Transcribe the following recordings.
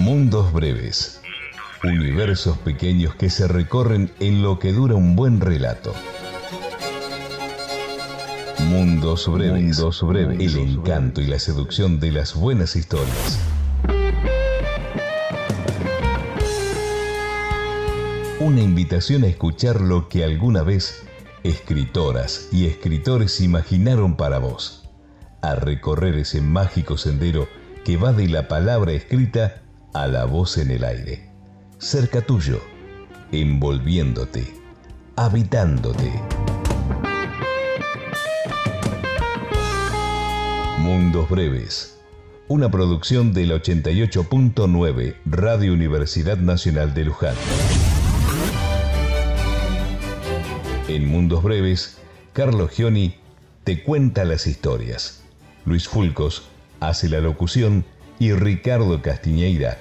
Mundos breves. Universos pequeños que se recorren en lo que dura un buen relato. Mundos breves. Mundos breves. El encanto y la seducción de las buenas historias. Una invitación a escuchar lo que alguna vez escritoras y escritores imaginaron para vos. A recorrer ese mágico sendero que va de la palabra escrita a la voz en el aire. Cerca tuyo, envolviéndote, habitándote. Mundos Breves, una producción del 88.9 Radio Universidad Nacional de Luján. En Mundos Breves, Carlos Gioni te cuenta las historias. Luis Fulcos hace la locución y Ricardo Castiñeira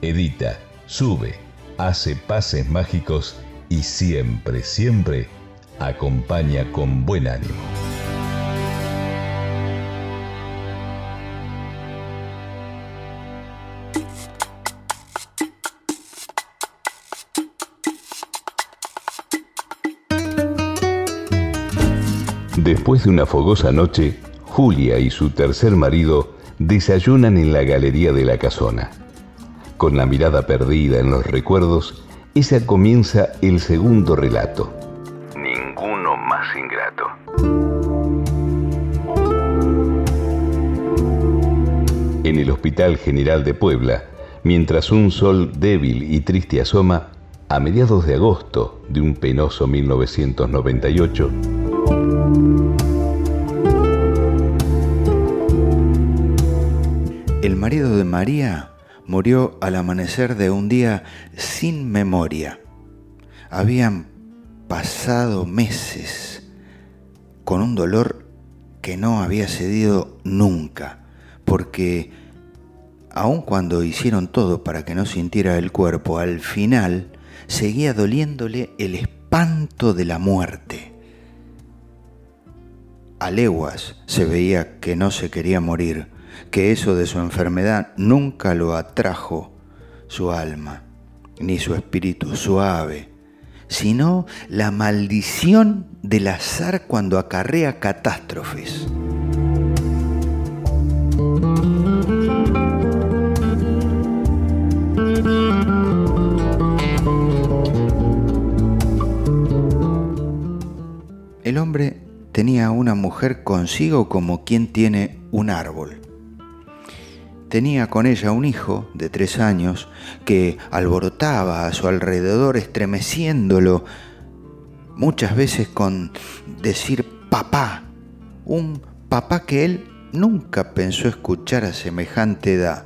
edita, sube, hace pases mágicos y siempre, siempre acompaña con buen ánimo. Después de una fogosa noche, Julia y su tercer marido desayunan en la galería de la casona. Con la mirada perdida en los recuerdos, esa comienza el segundo relato. Ninguno más ingrato. En el Hospital General de Puebla, mientras un sol débil y triste asoma, a mediados de agosto de un penoso 1998, El marido de María murió al amanecer de un día sin memoria. Habían pasado meses con un dolor que no había cedido nunca, porque aun cuando hicieron todo para que no sintiera el cuerpo, al final seguía doliéndole el espanto de la muerte. A leguas se veía que no se quería morir, que eso de su enfermedad nunca lo atrajo su alma, ni su espíritu suave, sino la maldición del azar cuando acarrea catástrofes. El hombre tenía una mujer consigo como quien tiene un árbol tenía con ella un hijo de tres años que alborotaba a su alrededor estremeciéndolo, muchas veces con decir papá, un papá que él nunca pensó escuchar a semejante edad,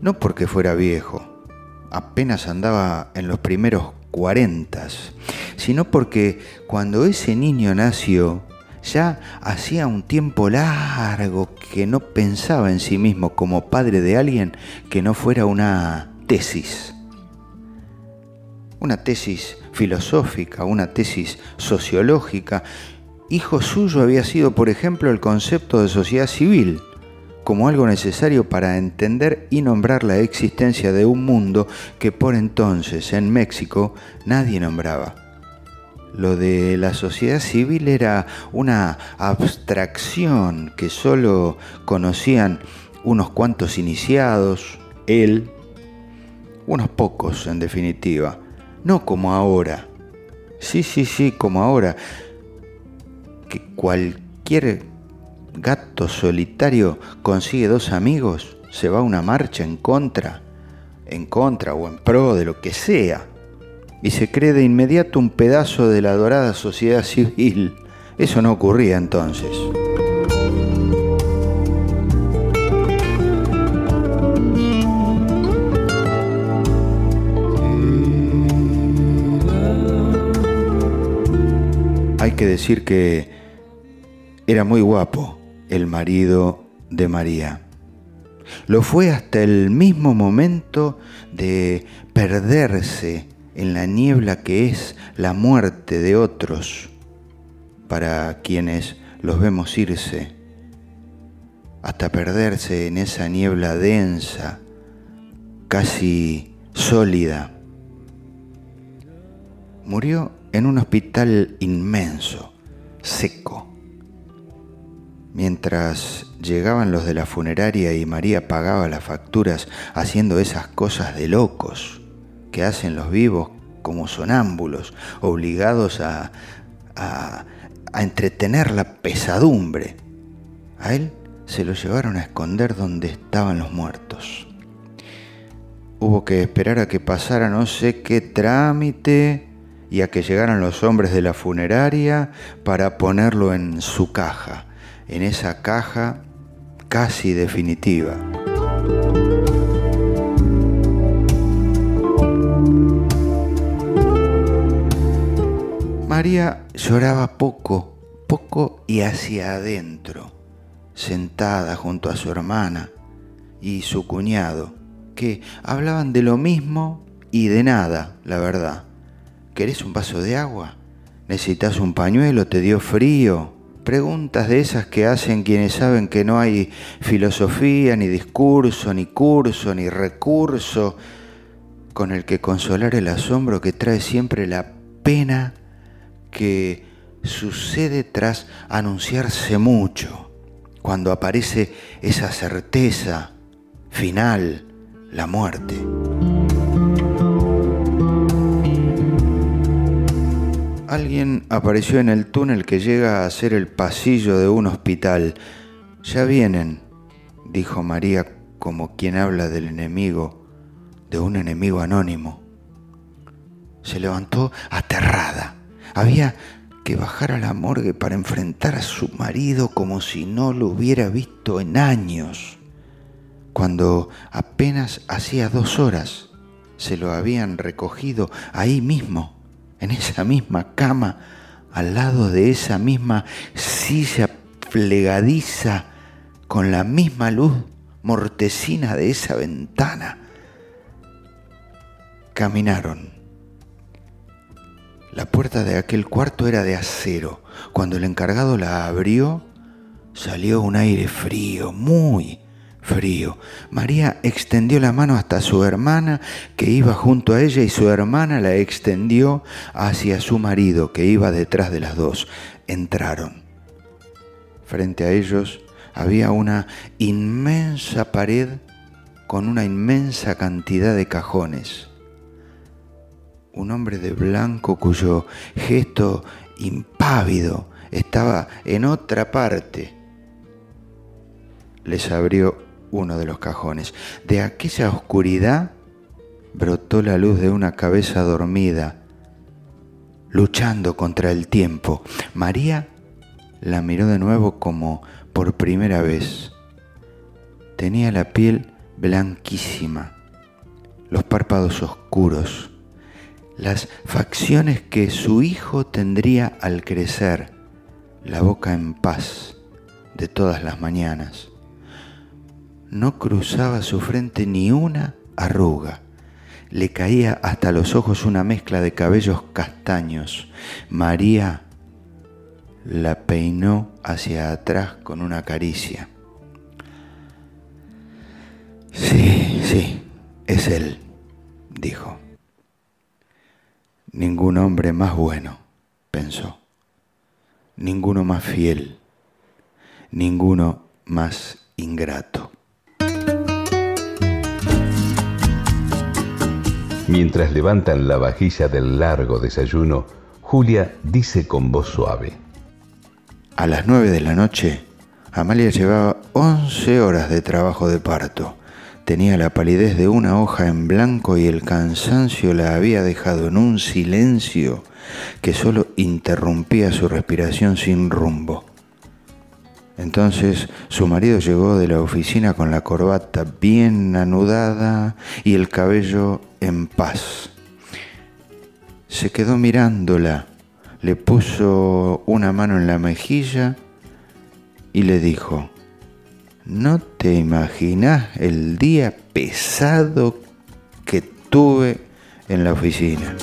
no porque fuera viejo, apenas andaba en los primeros cuarentas, sino porque cuando ese niño nació, ya hacía un tiempo largo que no pensaba en sí mismo como padre de alguien que no fuera una tesis. Una tesis filosófica, una tesis sociológica. Hijo suyo había sido, por ejemplo, el concepto de sociedad civil, como algo necesario para entender y nombrar la existencia de un mundo que por entonces en México nadie nombraba. Lo de la sociedad civil era una abstracción que solo conocían unos cuantos iniciados, él, unos pocos en definitiva, no como ahora. Sí, sí, sí, como ahora, que cualquier gato solitario consigue dos amigos, se va a una marcha en contra, en contra o en pro de lo que sea y se cree de inmediato un pedazo de la dorada sociedad civil. Eso no ocurría entonces. Hay que decir que era muy guapo el marido de María. Lo fue hasta el mismo momento de perderse en la niebla que es la muerte de otros para quienes los vemos irse, hasta perderse en esa niebla densa, casi sólida. Murió en un hospital inmenso, seco. Mientras llegaban los de la funeraria y María pagaba las facturas haciendo esas cosas de locos que hacen los vivos como sonámbulos, obligados a, a, entretener la pesadumbre. A él se lo llevaron a esconder donde estaban los muertos. Hubo que esperar a que pasara no sé qué trámite y a que llegaran los hombres de la funeraria para ponerlo en su caja, en esa caja casi definitiva. María lloraba poco, poco y hacia adentro, sentada junto a su hermana y su cuñado, que hablaban de lo mismo y de nada, la verdad. ¿Querés un vaso de agua? ¿Necesitas un pañuelo? ¿Te dio frío? Preguntas de esas que hacen quienes saben que no hay filosofía, ni discurso, ni curso, ni recurso con el que consolar el asombro que trae siempre la pena que sucede tras anunciarse mucho, cuando aparece esa certeza final, la muerte. Alguien apareció en el túnel que llega a ser el pasillo de un hospital. Ya vienen, dijo María como quien habla del enemigo, de un enemigo anónimo. Se levantó aterrada había que bajar a la morgue para enfrentar a su marido como si no lo hubiera visto en años, cuando apenas hacía dos horas se lo habían recogido ahí mismo, en esa misma cama, al lado de esa misma silla plegadiza, con la misma luz mortecina de esa ventana. Caminaron la puerta de aquel cuarto era de acero. Cuando el encargado la abrió, salió un aire frío, muy frío. María extendió la mano hasta su hermana que iba junto a ella y su hermana la extendió hacia su marido que iba detrás de las dos. Entraron. Frente a ellos había una inmensa pared con una inmensa cantidad de cajones un hombre de blanco cuyo gesto impávido estaba en otra parte. Les abrió uno de los cajones. De aquella oscuridad brotó la luz de una cabeza dormida, luchando contra el tiempo. María la miró de nuevo como por primera vez. Tenía la piel blanquísima, los párpados oscuros, las facciones que su hijo tendría al crecer, la boca en paz de todas las mañanas. No cruzaba su frente ni una arruga. Le caía hasta los ojos una mezcla de cabellos castaños. María la peinó hacia atrás con una caricia. Sí, sí, es él, dijo. Ningún hombre más bueno, pensó. Ninguno más fiel. Ninguno más ingrato. Mientras levantan la vajilla del largo desayuno, Julia dice con voz suave. A las nueve de la noche, Amalia llevaba once horas de trabajo de parto Tenía la palidez de una hoja en blanco y el cansancio la había dejado en un silencio que solo interrumpía su respiración sin rumbo. Entonces su marido llegó de la oficina con la corbata bien anudada y el cabello en paz. Se quedó mirándola, le puso una mano en la mejilla y le dijo, no te imaginas el día pesado que tuve en la oficina.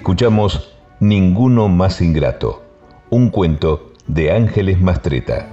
Escuchamos Ninguno más ingrato, un cuento de Ángeles Mastreta.